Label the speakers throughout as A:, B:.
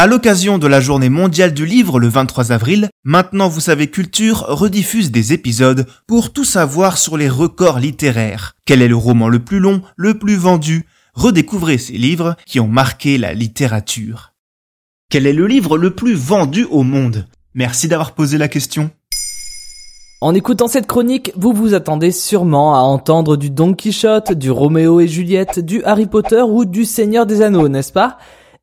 A: À l'occasion de la journée mondiale du livre le 23 avril, Maintenant vous savez Culture rediffuse des épisodes pour tout savoir sur les records littéraires. Quel est le roman le plus long, le plus vendu? Redécouvrez ces livres qui ont marqué la littérature. Quel est le livre le plus vendu au monde? Merci d'avoir posé la question.
B: En écoutant cette chronique, vous vous attendez sûrement à entendre du Don Quichotte, du Roméo et Juliette, du Harry Potter ou du Seigneur des Anneaux, n'est-ce pas?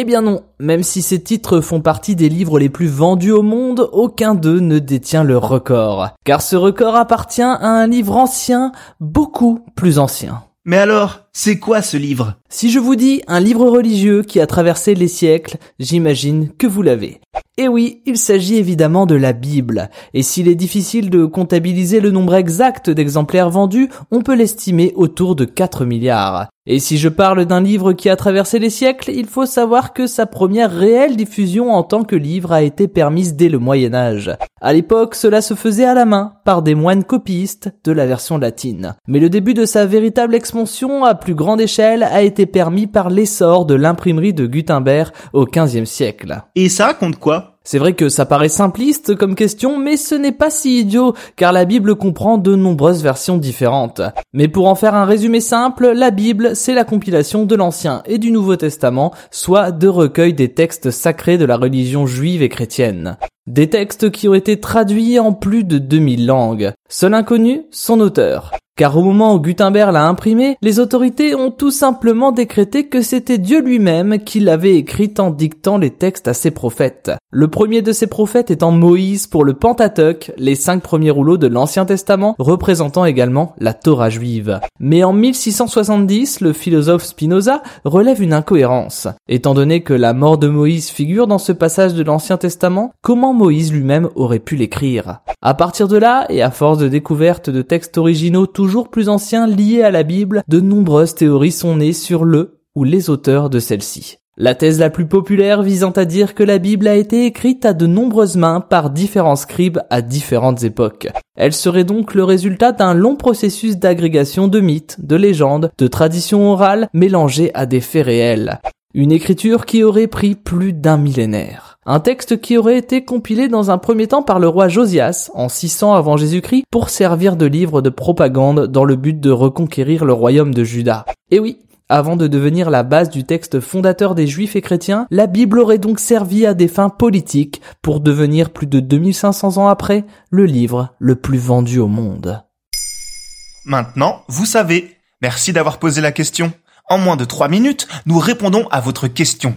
B: Eh bien non, même si ces titres font partie des livres les plus vendus au monde, aucun d'eux ne détient le record. Car ce record appartient à un livre ancien, beaucoup plus ancien.
A: Mais alors, c'est quoi ce livre?
B: Si je vous dis un livre religieux qui a traversé les siècles, j'imagine que vous l'avez. Et oui, il s'agit évidemment de la Bible. Et s'il est difficile de comptabiliser le nombre exact d'exemplaires vendus, on peut l'estimer autour de 4 milliards. Et si je parle d'un livre qui a traversé les siècles, il faut savoir que sa première réelle diffusion en tant que livre a été permise dès le Moyen Âge. À l'époque, cela se faisait à la main, par des moines copistes de la version latine. Mais le début de sa véritable expansion à plus grande échelle a été permis par l'essor de l'imprimerie de Gutenberg au XVe siècle.
A: Et ça compte quoi?
B: C'est vrai que ça paraît simpliste comme question, mais ce n'est pas si idiot, car la Bible comprend de nombreuses versions différentes. Mais pour en faire un résumé simple, la Bible, c'est la compilation de l'Ancien et du Nouveau Testament, soit de recueils des textes sacrés de la religion juive et chrétienne. Des textes qui ont été traduits en plus de 2000 langues. Seul inconnu, son auteur. Car au moment où Gutenberg l'a imprimé, les autorités ont tout simplement décrété que c'était Dieu lui-même qui l'avait écrit en dictant les textes à ses prophètes. Le premier de ces prophètes étant Moïse pour le Pentateuque, les cinq premiers rouleaux de l'Ancien Testament, représentant également la Torah juive. Mais en 1670, le philosophe Spinoza relève une incohérence. Étant donné que la mort de Moïse figure dans ce passage de l'Ancien Testament, comment Moïse lui-même aurait pu l'écrire À partir de là, et à force de découverte de textes originaux toujours plus anciens liés à la Bible, de nombreuses théories sont nées sur le ou les auteurs de celle-ci. La thèse la plus populaire visant à dire que la Bible a été écrite à de nombreuses mains par différents scribes à différentes époques. Elle serait donc le résultat d'un long processus d'agrégation de mythes, de légendes, de traditions orales mélangées à des faits réels. Une écriture qui aurait pris plus d'un millénaire. Un texte qui aurait été compilé dans un premier temps par le roi Josias en 600 avant Jésus-Christ pour servir de livre de propagande dans le but de reconquérir le royaume de Juda. Et oui, avant de devenir la base du texte fondateur des juifs et chrétiens, la Bible aurait donc servi à des fins politiques pour devenir plus de 2500 ans après le livre le plus vendu au monde.
A: Maintenant, vous savez. Merci d'avoir posé la question. En moins de 3 minutes, nous répondons à votre question.